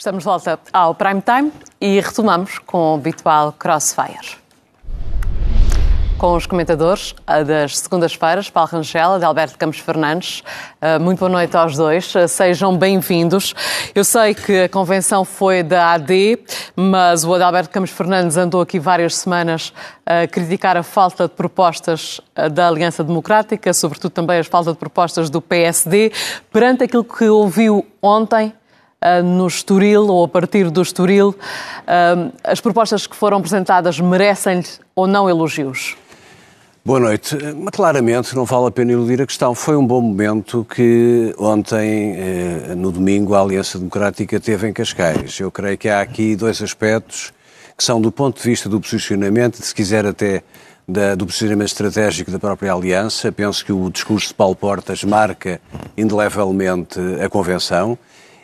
Estamos de volta ao Prime Time e retomamos com o habitual Crossfire. Com os comentadores das segundas-feiras, Paulo Rangel e Alberto Campos Fernandes. Ah, muito boa noite aos dois, ah, sejam bem-vindos. Eu sei que a convenção foi da AD, mas o Adalberto Campos Fernandes andou aqui várias semanas a criticar a falta de propostas ah, da Aliança Democrática, sobretudo também a falta de propostas do PSD. Perante aquilo que ouviu ontem, no Estoril ou a partir do Estoril. Ah, as propostas que foram apresentadas merecem-lhe ou não elogios? Boa noite. Mas, claramente, não vale a pena iludir a questão. Foi um bom momento que ontem, eh, no domingo, a Aliança Democrática teve em Cascais. Eu creio que há aqui dois aspectos que são, do ponto de vista do posicionamento, se quiser até da, do posicionamento estratégico da própria Aliança. Penso que o discurso de Paulo Portas marca indelevelmente a Convenção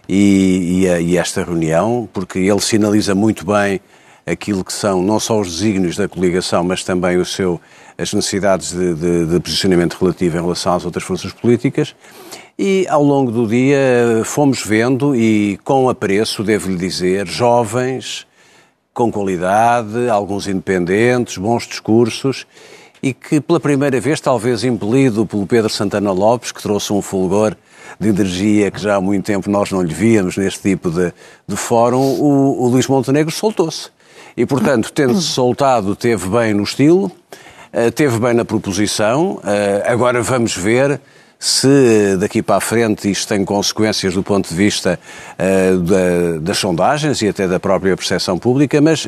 e, e, a, e esta reunião, porque ele sinaliza muito bem aquilo que são não só os desígnios da coligação, mas também o seu, as necessidades de, de, de, posicionamento relativo em relação às outras forças políticas. E ao longo do dia fomos vendo, e com apreço, devo-lhe dizer, jovens, com qualidade, alguns independentes, bons discursos, e que pela primeira vez, talvez impelido pelo Pedro Santana Lopes, que trouxe um fulgor de energia que já há muito tempo nós não lhe víamos neste tipo de, de fórum, o, o Luís Montenegro soltou-se. E, portanto, tendo-se soltado, teve bem no estilo, uh, teve bem na proposição. Uh, agora vamos ver se daqui para a frente isto tem consequências do ponto de vista uh, da, das sondagens e até da própria percepção pública, mas,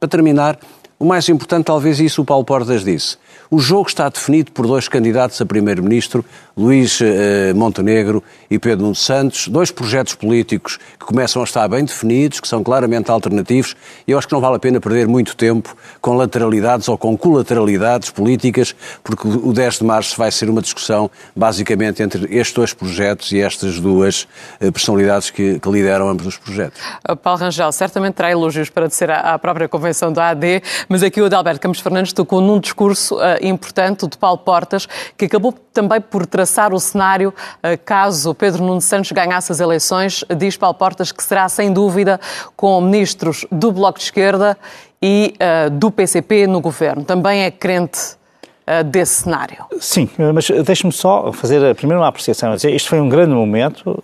para terminar, o mais importante, talvez isso o Paulo Portas disse. O jogo está definido por dois candidatos a primeiro-ministro, Luís eh, Montenegro e Pedro Nuno Santos, dois projetos políticos que começam a estar bem definidos, que são claramente alternativos, e eu acho que não vale a pena perder muito tempo com lateralidades ou com colateralidades políticas, porque o 10 de março vai ser uma discussão basicamente entre estes dois projetos e estas duas eh, personalidades que, que lideram ambos os projetos. Paulo Rangel, certamente terá elogios para dizer à própria convenção da AD, mas aqui o Adalberto Campos Fernandes tocou num discurso importante, o de Paulo Portas, que acabou também por traçar o cenário uh, caso Pedro Nuno Santos ganhasse as eleições. Diz Paulo Portas que será, sem dúvida, com ministros do Bloco de Esquerda e uh, do PCP no governo. Também é crente eh, desse cenário. Sim, mas deixe-me só fazer primeiro uma apreciação. Isto foi um grande momento.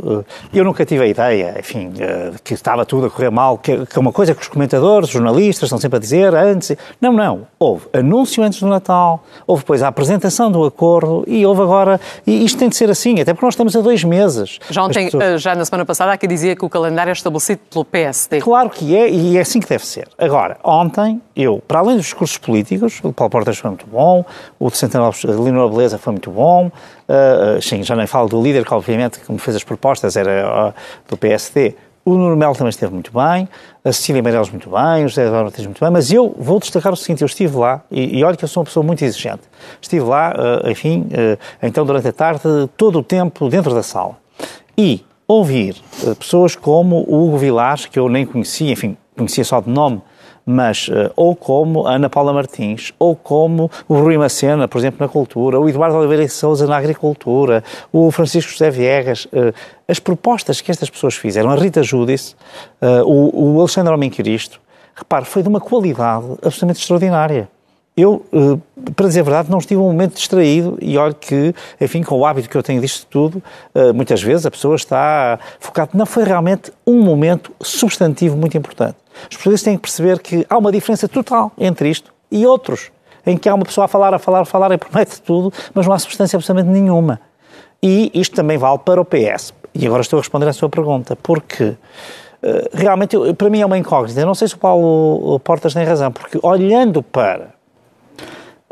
Eh, eu nunca tive a ideia, enfim, eh, que estava tudo a correr mal, que é uma coisa que os comentadores, os jornalistas estão sempre a dizer antes. Não, não. Houve anúncio antes do Natal, houve depois a apresentação do acordo e houve agora. E isto tem de ser assim, até porque nós estamos a dois meses. Já, ontem, pessoas... já na semana passada, há quem dizia que o calendário é estabelecido pelo PSD. Claro que é, e é assim que deve ser. Agora, ontem, eu, para além dos discursos políticos, o Paulo Portas foi muito bom, o de Santana Lopes, Leonor Beleza foi muito bom. Uh, sim, já nem falo do líder, que obviamente, que me fez as propostas, era uh, do PSD. O Nuno Melo também esteve muito bem, a Cecília Meirelles muito bem, o José Eduardo Martins muito bem, mas eu vou destacar o seguinte, eu estive lá, e, e olha que eu sou uma pessoa muito exigente, estive lá, uh, enfim, então durante a tarde, todo o tempo dentro da sala. E ouvir pessoas como o Hugo Vilares, que eu nem conhecia, enfim, conhecia só de nome, mas uh, ou como a Ana Paula Martins, ou como o Rui Macena, por exemplo, na cultura, o Eduardo Oliveira de Souza na agricultura, o Francisco José Viegas, uh, as propostas que estas pessoas fizeram, a Rita Judice, uh, o, Alexandre Almenquiristo, repare, foi de uma qualidade absolutamente extraordinária. Eu, para dizer a verdade, não estive um momento distraído e olho que, enfim, com o hábito que eu tenho disto tudo, muitas vezes a pessoa está focada. Não foi realmente um momento substantivo muito importante. Os portugueses têm que perceber que há uma diferença total entre isto e outros, em que há uma pessoa a falar, a falar, a falar e promete tudo, mas não há substância absolutamente nenhuma. E isto também vale para o PS. E agora estou a responder à sua pergunta, porque eh, realmente, para mim é uma incógnita. Eu não sei se o Paulo Portas tem razão, porque olhando para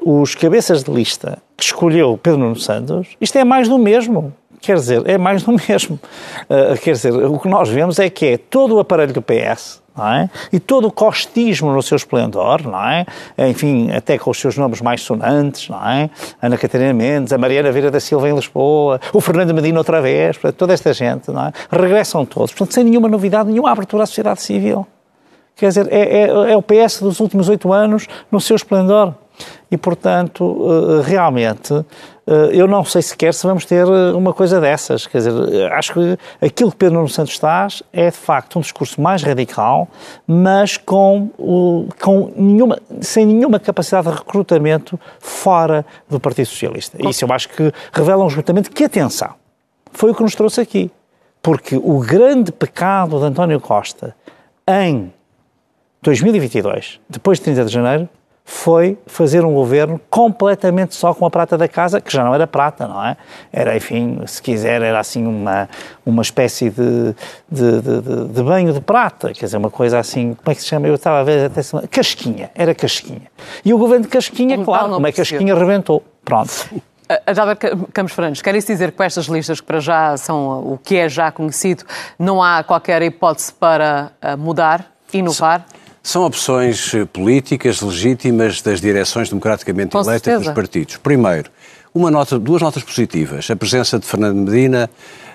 os cabeças de lista que escolheu Pedro Nuno Santos, isto é mais do mesmo. Quer dizer, é mais do mesmo. Uh, quer dizer, o que nós vemos é que é todo o aparelho do PS, é? E todo o costismo no seu esplendor, não é? Enfim, até com os seus nomes mais sonantes, não é? Ana Catarina Mendes, a Mariana Vieira da Silva em Lisboa, o Fernando Medina outra vez, toda esta gente, não é? Regressam todos, portanto, sem nenhuma novidade, nenhuma abertura à sociedade civil. Quer dizer, é, é, é o PS dos últimos oito anos no seu esplendor. E, portanto, eh, realmente, eh, eu não sei sequer se vamos ter eh, uma coisa dessas. Quer dizer, acho que aquilo que Pedro Nuno Santos traz é, de facto, um discurso mais radical, mas com, com nenhuma, sem nenhuma capacidade de recrutamento fora do Partido Socialista. Isso eu acho que revela um esgotamento que, atenção, foi o que nos trouxe aqui. Porque o grande pecado de António Costa em 2022, depois de 30 de janeiro, foi fazer um governo completamente só com a prata da casa, que já não era prata, não é? Era, enfim, se quiser, era assim uma, uma espécie de, de, de, de banho de prata, quer dizer, uma coisa assim, como é que se chama? Eu estava a ver até se casquinha, era casquinha. E o governo de casquinha, um claro, como é que casquinha rebentou. Pronto. Adalber Campos Fernandes, quer isso dizer que com estas listas que para já são o que é já conhecido, não há qualquer hipótese para eh, mudar, inovar? São opções eh, políticas legítimas das direções democraticamente Com eleitas certeza. dos partidos. Primeiro, uma nota, duas notas positivas. A presença de Fernando Medina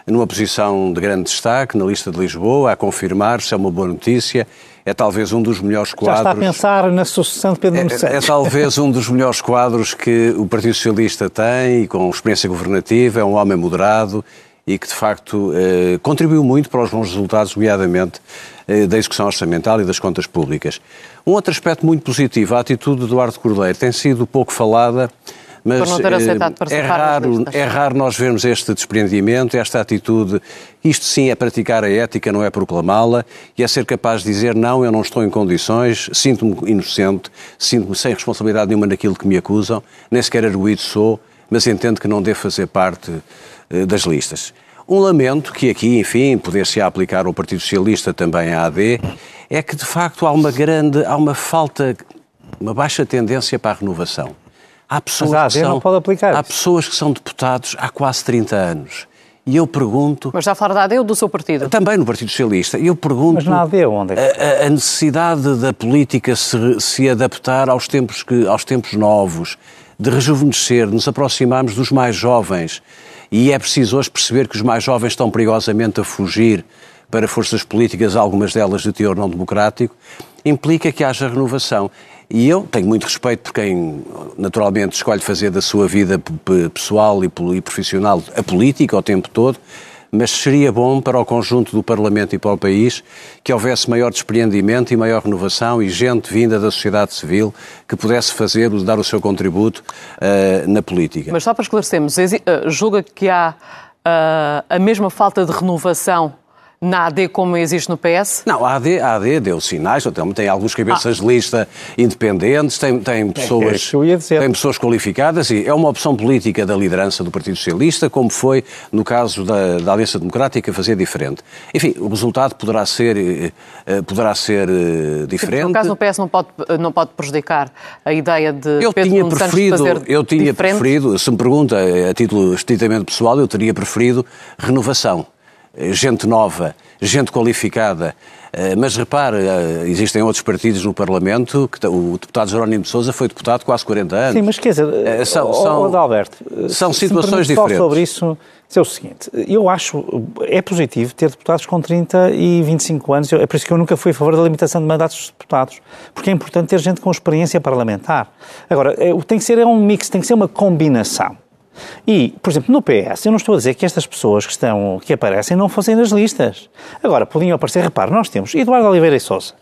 numa posição de grande destaque na lista de Lisboa, a confirmar-se, é uma boa notícia. É talvez um dos melhores quadros. Já está a pensar na sucessão de Pedro Nuno é, é, é talvez um dos melhores quadros que o Partido Socialista tem e com experiência governativa. É um homem moderado e que, de facto, eh, contribuiu muito para os bons resultados, nomeadamente eh, da execução orçamental e das contas públicas. Um outro aspecto muito positivo, a atitude de Eduardo Cordeiro tem sido pouco falada, mas aceitado é, raro, é raro nós vermos este desprendimento, esta atitude. Isto sim é praticar a ética, não é proclamá-la, e é ser capaz de dizer não, eu não estou em condições, sinto-me inocente, sinto-me sem responsabilidade nenhuma naquilo que me acusam, nem sequer arguído sou, mas entendo que não devo fazer parte eh, das listas. Um lamento que aqui, enfim, poder-se aplicar ao Partido Socialista também à AD, é que de facto há uma grande, há uma falta, uma baixa tendência para a renovação. Há pessoas, Mas a AD que, são, não pode aplicar há isso. pessoas que são deputados há quase 30 anos. E eu pergunto. Mas já a falar da AD ou do seu partido? Também no Partido Socialista. E eu pergunto. Mas na AD onde é que- a, a necessidade da política se, se adaptar aos tempos, que, aos tempos novos, de rejuvenescer, de nos aproximarmos dos mais jovens. E é preciso hoje perceber que os mais jovens estão perigosamente a fugir para forças políticas, algumas delas de teor não democrático, implica que haja renovação. E eu tenho muito respeito por quem naturalmente escolhe fazer da sua vida pessoal e profissional a política o tempo todo, mas seria bom para o conjunto do Parlamento e para o país que houvesse maior despreendimento e maior renovação e gente vinda da sociedade civil que pudesse fazer, dar o seu contributo eh, na política. Mas só para esclarecermos, eh, julga que há ah, a mesma falta de renovação na AD como existe no PS? Não, a AD, a AD deu sinais, então, tem alguns cabeças de lista independentes, tem, tem, pessoas, que eu ia dizer. tem pessoas qualificadas e é uma opção política da liderança do Partido Socialista, como foi no caso da, da Aliança Democrática fazer diferente. Enfim, o resultado poderá ser, eh, eh, poderá ser eh, diferente. No caso no PS não pode, não pode prejudicar a ideia de Eu Pedro tinha Nuno preferido, fazer eu tinha diferente? preferido, se me pergunta a título estritamente pessoal, eu teria preferido renovação. Eh, Gente nova, gente qualificada. Eh, Mas repare, eh, existem outros partidos no Parlamento, que o deputado Jerónimo de Sousa foi deputado quase 40 anos. Sim, mas quer dizer, são- ó- são- ó, Adalberto, são situações diferentes. sobre isso, dizer o seguinte, eu acho, é positivo ter deputados com 30 e 25 anos, é por isso que eu nunca fui a favor da limitação de mandatos dos deputados, porque é importante ter gente com experiência parlamentar. Agora, é, tem que ser é um mix, tem que ser uma combinação. E, por exemplo, no PS, eu não estou a dizer que estas pessoas que, estão, que aparecem não fossem nas listas. Agora, podiam aparecer, repare, nós temos Eduardo Oliveira e Sousa,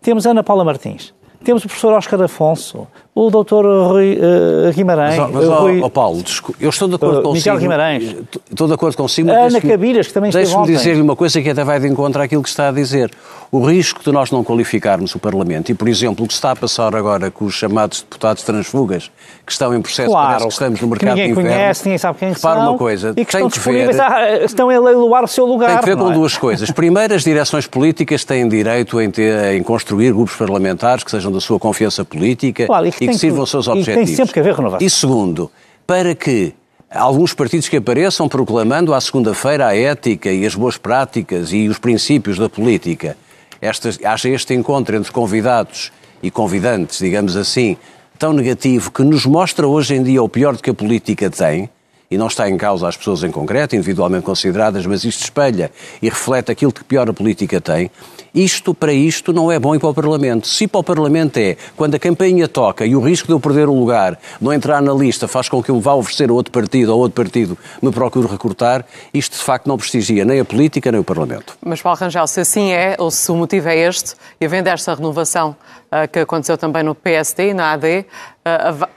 temos Ana Paula Martins, temos o professor Oscar Afonso, o doutor Rui eh, Guimarães, Mas, mas, eh, Rui- ó, Paulo, eu estou de acordo Uh, consigo. Miguel Guimarães. Estou de acordo consigo. mas Ana Cabilhas, que também esteve Deixe-me dizer-lhe uma coisa que até vai de encontro àquilo que está a dizer. O risco de nós não qualificarmos o Parlamento e, por exemplo, o que está a passar agora com os chamados deputados transfugas, que estão em processo, Claro, parece que estamos no que mercado ninguém de inverno. conhece, ninguém sabe quem Repara são. uma coisa, e que tem estão que disponíveis, ver- a, estão a leiloar o seu lugar. Tem que ver com é? duas coisas. Primeiro, as direções políticas têm direito em, ter, em construir grupos parlamentares que sejam da sua confiança política Claro, e que que, que- sirvam aos seus e tem objetivos. sempre que haver renovação. E segundo, para que alguns partidos que apareçam proclamando à segunda-feira a ética e as boas práticas e os princípios da política, estas, haja este encontro entre convidados e convidantes, digamos assim, tão negativo, que nos mostra hoje em dia o pior que a política tem, e não está em causa as pessoas em concreto, individualmente consideradas, mas isto espelha e reflete aquilo que pior a política tem, isto para isto não é bom para o Parlamento. Se para o Parlamento é quando a campanha toca e o risco de eu perder o lugar, não entrar na lista, faz com que eu vá oferecer a outro partido ou outro partido me procure recrutar, isto de facto não prestigia nem a política nem o Parlamento. Mas Paulo Rangel, se assim é, ou se o motivo é este, e havendo esta renovação uh, que aconteceu também no PSD e na AD,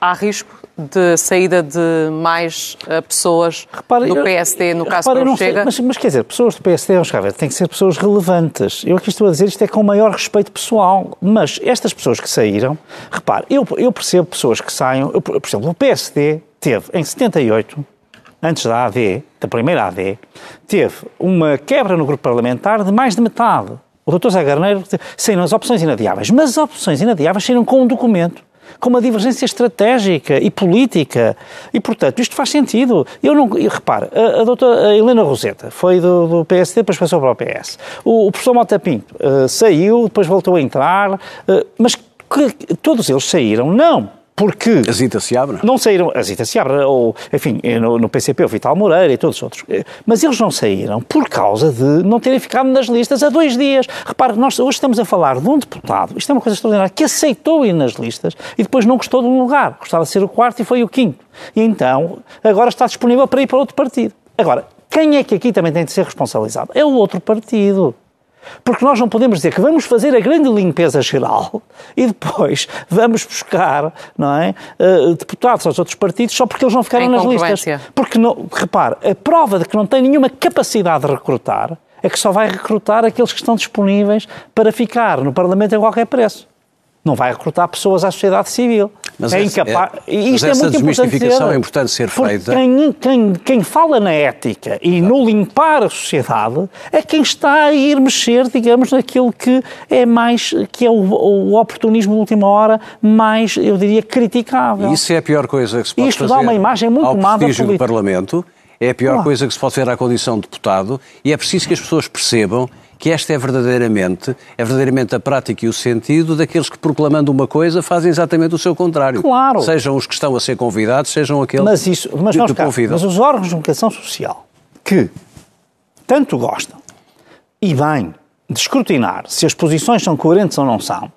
há risco de saída de mais uh, pessoas repare, do PSD, no caso repare, não Chega. Sei, mas, mas, quer dizer, pessoas do PSD, vamos cá ver, têm que ser pessoas relevantes. Eu aqui estou a dizer isto é com o maior respeito pessoal, mas estas pessoas que saíram, repare, eu, eu percebo pessoas que saiam, eu, por exemplo, o PSD teve em 78 antes da AD, da primeira AD, teve uma quebra no grupo parlamentar de mais de metade. O doutor Zé Garneiro saíram as opções inadiáveis, mas as opções inadiáveis saíram com um documento com uma divergência estratégica e política. E, portanto, isto faz sentido. Eu não. Eu, repare, a, a doutora Helena Roseta foi do, do PSD, depois passou para o PS. O, o professor Mota Pinto uh, saiu, depois voltou a entrar, uh, mas que, todos eles saíram, não porque... A Zita Seabra? Não saíram, a Zita Seabra, ou, enfim, no, no, PCP o Vital Moreira e todos os outros. Mas eles não saíram por causa de não terem ficado nas listas há dois dias. Repare, nós hoje estamos a falar de um deputado, isto é uma coisa extraordinária, que aceitou ir nas listas e depois não gostou de um lugar. Gostava de ser o quarto e foi o quinto. E então, agora está disponível para ir para outro partido. Agora, quem é que aqui também tem de ser responsabilizado? É o outro partido. Porque nós não podemos dizer que vamos fazer a grande limpeza geral e depois vamos buscar não é, uh, deputados aos outros partidos só porque eles não ficaram nas listas. Porque, não, repare, a prova de que não tem nenhuma capacidade de recrutar é que só vai recrutar aqueles que estão disponíveis para ficar no Parlamento a qualquer preço não vai recrutar pessoas à sociedade civil. Mas é incapaz. É, isto é muito desmistificação é importante ser feita. Quem, quem, quem fala na ética e no limpar a sociedade é quem está a ir mexer, digamos, naquilo que é mais, que é o, o oportunismo de última hora mais, eu diria, criticável. Isso é a pior coisa que se pode Isto fazer dá uma imagem muito ao má prestígio do Parlamento. É a pior coisa que se pode fazer à condição de deputado e é preciso que as pessoas percebam que esta é verdadeiramente, é verdadeiramente a prática e o sentido daqueles que, proclamando uma coisa, fazem exatamente o seu contrário. Claro. Sejam os que estão a ser convidados, sejam aqueles mas isso, mas que, nós, que convidam. Mas os órgãos de comunicação social que tanto gostam e bem de escrutinar se as posições são coerentes ou não são,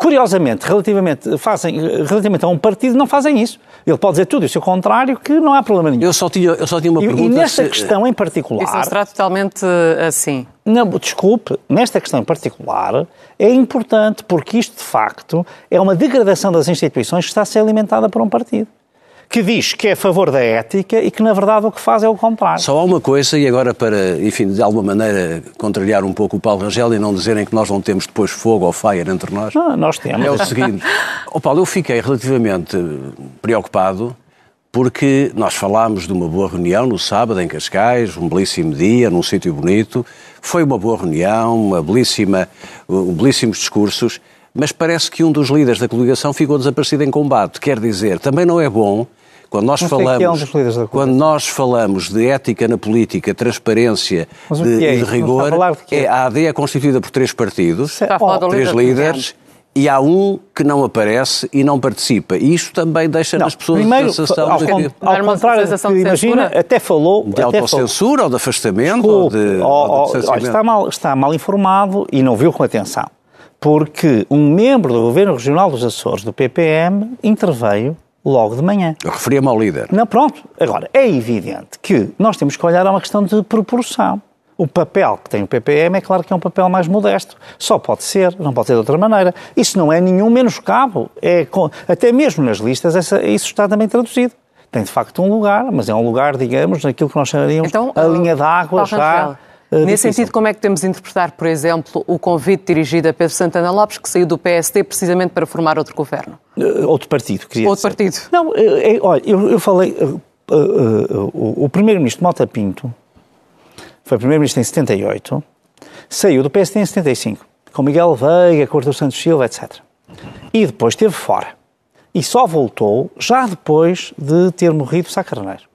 Curiosamente, relativamente, fazem, relativamente a um partido, não fazem isso. Ele pode dizer tudo e o seu contrário, que não há problema nenhum. Eu só tinha, eu só tinha uma e, pergunta. E nesta se... questão em particular. Isso será totalmente assim. Não, desculpe, nesta questão em particular, é importante porque isto, de facto, é uma degradação das instituições que está a ser alimentada por um partido que diz que é a favor da ética e que, na verdade, o que faz é o contrário. Só há uma coisa, e agora para, enfim, de alguma maneira contrariar um pouco o Paulo Rangel e não dizerem que nós não temos depois fogo ou fire entre nós. Não, nós temos. É o seguinte. oh, Paulo, eu fiquei relativamente preocupado porque nós falámos de uma boa reunião no sábado em Cascais, um belíssimo dia, num sítio bonito. Foi uma boa reunião, uma belíssima, um, belíssimos discursos, mas parece que um dos líderes da coligação ficou desaparecido em combate. Quer dizer, também não é bom quando nós, falamos, é um quando nós falamos de ética na política, transparência de, é de rigor, de é, a AD é constituída por três partidos, oh, três líderes, e há um que não aparece e não participa. E isto também deixa não, nas pessoas primeiro, a sensação ao, de que... Ao contrário do que imagina, até falou... De autocensura ou de afastamento Desculpe, ou de, ou, ou, está, mal, está mal informado e não viu com atenção. Porque um membro do Governo Regional dos Açores, do PPM, interveio logo de manhã. Eu referia-me ao líder. Não, pronto. Agora, é evidente que nós temos que olhar a uma questão de proporção. O papel que tem o PPM é claro que é um papel mais modesto. Só pode ser, não pode ser de outra maneira. Isso não é nenhum menoscabo. É, até mesmo nas listas essa, isso está também traduzido. Tem de facto um lugar, mas é um lugar, digamos, naquilo que nós chamaríamos então, a linha d'água já Uh, Nesse sentido, como é que temos de interpretar, por exemplo, o convite dirigido a Pedro Santana Lopes, que saiu do PSD precisamente para formar outro governo? Uh, outro partido, queria Outro dizer. partido. Não, é, olha, eu, eu falei. Uh, o, o primeiro-ministro Mota Pinto foi primeiro-ministro em 78, saiu do PSD em 75, com Miguel Veiga, com Artur Santos Silva, etc. E depois esteve fora. E só voltou já depois de ter morrido Sá Carneiro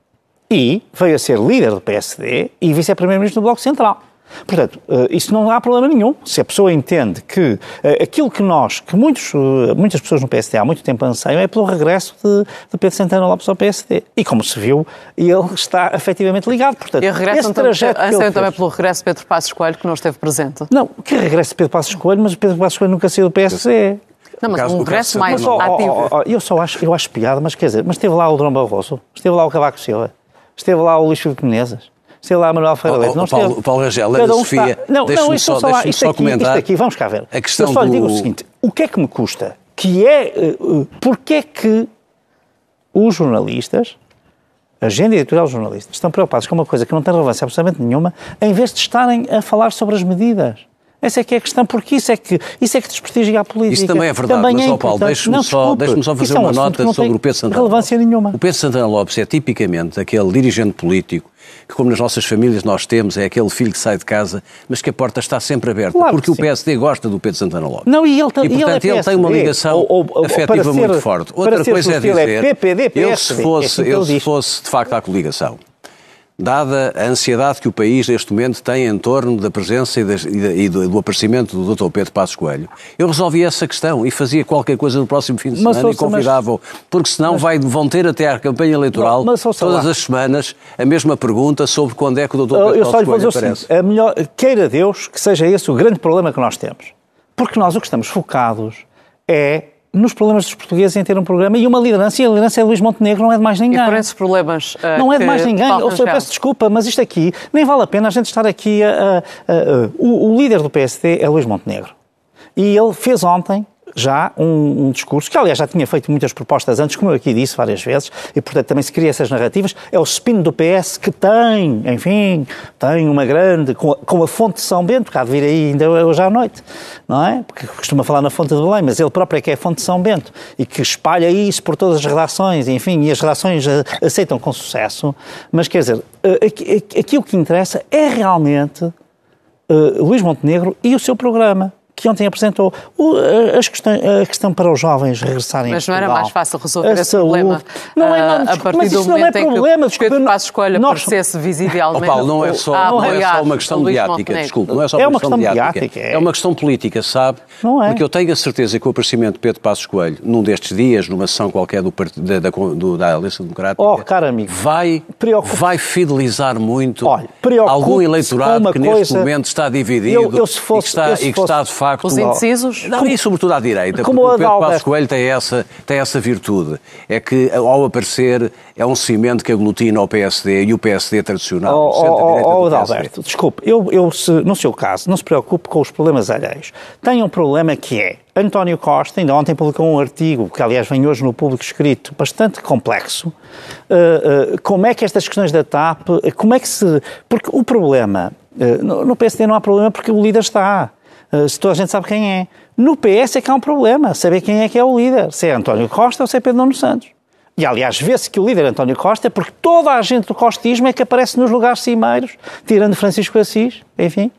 e veio a ser líder do PSD e vice-primeiro-ministro do Bloco Central. Portanto, eh, isso não há problema nenhum. Se a pessoa entende que eh, aquilo que nós, que muitos, eh, muitas pessoas no PSD há muito tempo anseiam, é pelo regresso de, de Pedro Santana Lopes ao PSD. E como se viu, ele está efetivamente ligado. Portanto, E trajeto que ele anseiam também pelo regresso de Pedro Passos Coelho, que não esteve presente. Não, que regresse de Pedro Passos Coelho, mas o Pedro Passos Coelho nunca saiu do PSD. Não, mas caso- um regresso mais Mas, ativo. eu só acho, eu acho piada, mas quer dizer, mas esteve lá o Dom Barroso, esteve lá o Cavaco Silva, esteve lá o Luís Filipe Menezes, esteve lá Manuel Ferreira Leite. ó, não Paulo- esteve. Paulo Rangel, Ana um Sofia, está- Não, deixe-me não, isto só- deixe-me isto só aqui, comentar Isto aqui, vamos cá ver. a questão eu só lhe digo do- o seguinte, o que é que me custa? Que é, eh, eh, porque é que os jornalistas, a agenda editorial dos jornalistas, estão preocupados com uma coisa que não tem relevância absolutamente nenhuma, em vez de estarem a falar sobre as medidas. Essa é que é a questão, porque isso é que, isso é que desprestigia a política. Isso também é verdade, Também mas, é ó Paulo, deixe-me só, deixe só fazer é um uma nota sobre tem o Pedro Santana relevância Lopes. nenhuma. O Pedro Santana Lopes é tipicamente aquele dirigente político que, como nas nossas famílias nós temos, é aquele filho que sai de casa, mas que a porta está sempre aberta, Claro que porque o. PSD gosta do Pedro Santana Lopes. Não, e ele, E, e ele portanto, é ele tem uma ligação Ou- ou- afetiva ser- muito forte. Outra coisa é é dizer, PPD, eu se PSD, é assim fosse, que eu ele se fosse de facto à coligação, dada a ansiedade que o país neste momento tem em torno da presença e, das- e e do, do aparecimento do Dr. Pedro Passos Coelho, eu resolvia essa questão e fazia qualquer coisa no próximo fim de Mas, semana e mas- convidava-o, porque senão vai, vão ter até à campanha eleitoral, mas, todas as semanas, a mesma pergunta sobre quando é que o Dr. Pedro Eu só Passos Coelho dizer o aparece. seguinte, a melhor, queira Deus que seja esse o grande problema que nós temos. Porque nós o que estamos focados é nos problemas dos portugueses em ter um programa e uma liderança, e a liderança é Luís Montenegro, não é de mais E ninguém. por esses problemas. eh, Não é de mais ninguém. Ou seja, peço desculpa, mas isto aqui nem vale a pena a gente estar aqui a. a- a- a- o, o líder do PSD é Luís Montenegro. E ele fez ontem já um, um discurso, que aliás já tinha feito muitas propostas antes, como eu aqui disse várias vezes, e portanto também se cria essas narrativas. É o spin do PS que tem, enfim, tem uma grande, com a, com a fonte de São Bento, há de vir aí ainda hoje à noite, não é? Porque costuma falar na fonte de Belém, mas ele próprio é que é a fonte de São Bento e que espalha isso por todas as redações, enfim, e as redações eh, aceitam com sucesso. Mas quer dizer, eh, aqui- aqui- aquilo que interessa é realmente uh, Luís Montenegro e o seu programa, que ontem apresentou. O, as questões, a questão para os jovens regressarem Mas não era mais fácil resolver a esse saúde. problema Não é, ah, não, a partir mas do isso não é momento em problema. que Pedro Passos Coelho nós- aparecesse visivelmente Ó Paulo, não é só, a não é só uma questão mediática, desculpe, não é só É uma, uma questão, questão mediática. mediática, é. É uma questão política, sabe? Não é. Porque eu tenho a certeza que o aparecimento de Pedro Passos Coelho, num destes dias, numa sessão qualquer do, da, da, do- da Aliança Democrática, Oh, caro amigo, vai, vai fidelizar muito Olha, algum eleitorado que neste coisa- momento está dividido Eu- eu se fosse- e que está, eu se e que está de facto... Os indecisos? Não, e sobretudo à direita, Como porque o Pedro. Passos Coelho tem essa, tem essa virtude. É que, ao aparecer, é um cimento que aglutina o PSD e o PSD tradicional, Oh, o centro-direita oh. Adalberto, desculpe, eu, eu se, no seu caso, não se preocupe com os problemas alheios. Tem um problema que é, António Costa, ainda ontem publicou um artigo, que aliás vem hoje no público escrito, bastante complexo, uh, uh, como é que estas questões da TAP, uh, como é que se... Porque o problema, uh, no, no PSD não há problema porque o líder está, uh, se toda a gente sabe quem é. No PS é que há um problema, saber quem é que é o líder, se é António Costa ou se é Pedro Nuno Santos. E, aliás, vê-se que o líder é António Costa é porque toda a gente do costismo é que aparece nos lugares cimeiros, tirando Francisco Assis, enfim,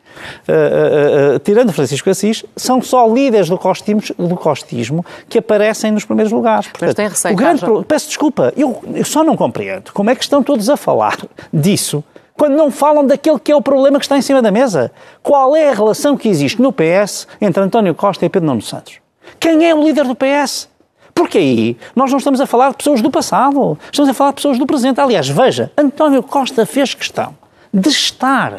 uh, uh, uh, tirando Francisco Assis, são só líderes do costismo, do costismo que aparecem nos primeiros lugares. Portanto, tem receio o grande pro- Peço desculpa, eu, eu só não compreendo como é que estão todos a falar disso quando não falam daquele que é o problema que está em cima da mesa. Qual é a relação que existe no PS entre António Costa e Pedro Nuno Santos? Quem é o líder do PS? Porque aí nós não estamos a falar de pessoas do passado, estamos a falar de pessoas do presente. Aliás, veja, António Costa fez questão de estar,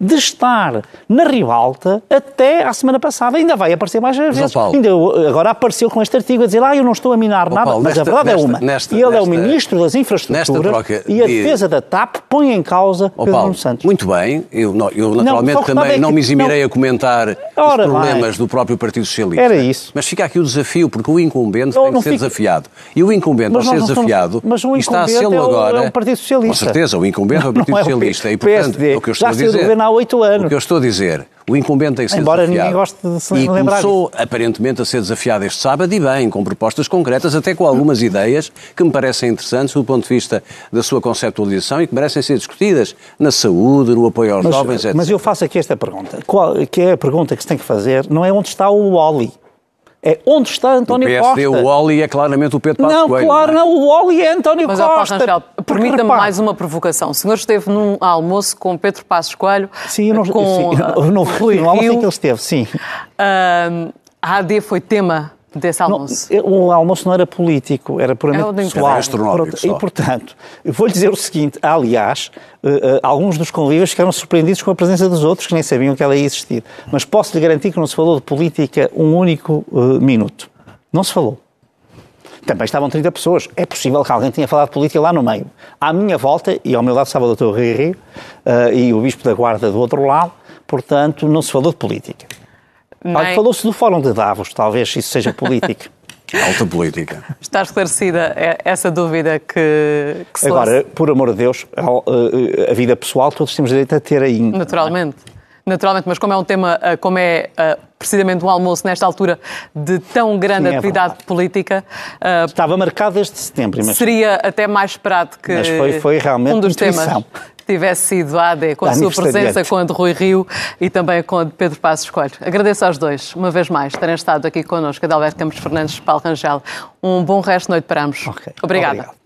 de estar na ribalta até à semana passada. Ainda vai aparecer mais vezes. Paulo. Ainda agora apareceu com este artigo a dizer ah, eu não estou a minar nada, Paulo, mas nesta- a verdade nesta- é uma. nesta- e ele é o ministro das infraestruturas e a de- defesa da TAP põe em causa Ó Pedro Paulo, Santos. muito bem, eu, não- eu naturalmente que também estava não aqui- me eximirei não. a comentar Ora os problemas bem. do próprio Partido Socialista. Era isso. Mas fica aqui o desafio, porque o incumbente Não, tem não que ser fica- desafiado. E o incumbente, Mas ao ser desafiado, mas o e está a sê-lo é o- agora... é o Partido Socialista. Com certeza, o incumbente é o Não Partido é o P- Socialista. E, portanto, PSD. é o que eu estou Já a dizer. governo há oito anos. O que eu estou a dizer, o incumbente tem que ser Embora desafiado. ninguém goste de se E lembrar começou, aparentemente, a ser desafiado este sábado, e bem, com propostas concretas, até com algumas ideias que me parecem interessantes do ponto de vista da sua conceptualização e que merecem ser discutidas na saúde, no apoio aos jovens, etc. Mas eu faço aqui esta pergunta, qual- que é a pergunta que se tem que fazer, não é onde está o Wally. É onde está António o PSD, Costa. o Oli é claramente o Pedro Passos Não, Coelho. claro, não, é? não, o Oli é António Mas, Costa. Rangel, Porque, permita-me mais uma provocação. O senhor esteve num almoço com Pedro Passos Coelho, Sim, eu não, com sim, eu não, Rui no almoço em Rio. que ele esteve, sim. Ah, a AD foi tema desse Não, almoço. o almoço não era político, era puramente É pessoal. Era. E, portanto, vou-lhe dizer o seguinte, aliás, eh, eh, alguns dos convívios ficaram surpreendidos com a presença dos outros que nem sabiam que ela ia existir. Mas posso-lhe garantir que não se falou de política um único eh, minuto. Não se falou. Também estavam 30 pessoas. É possível que alguém tenha falado de política lá no meio. À minha volta, e ao meu lado estava o Dr. Rui Rio eh, e o Bispo da Guarda do outro lado, portanto, não se falou de política. Falou-se do Fórum de Davos, talvez isso seja política. Alta política. Está esclarecida é- essa dúvida que, que se Agora, por amor de Deus, a, a vida pessoal todos temos direito a ter ainda. naturalmente. Naturalmente, mas como é um tema, ah, como é precisamente um almoço nesta altura de tão grande Sim, é atividade verdade. política, Estava marcado desde setembro, mas seria até mais esperado que Mas foi- foi realmente um dos intuição. temas tivesse sido a AD, com a sua presença, com a de Rui Rio e também com a de Pedro Passos Coelho. Agradeço aos dois, uma vez mais, terem estado aqui connosco, Adalberto Campos Fernandes e Paulo Rangel. Um bom resto de noite para ambos. Ok, Obrigada. obrigado.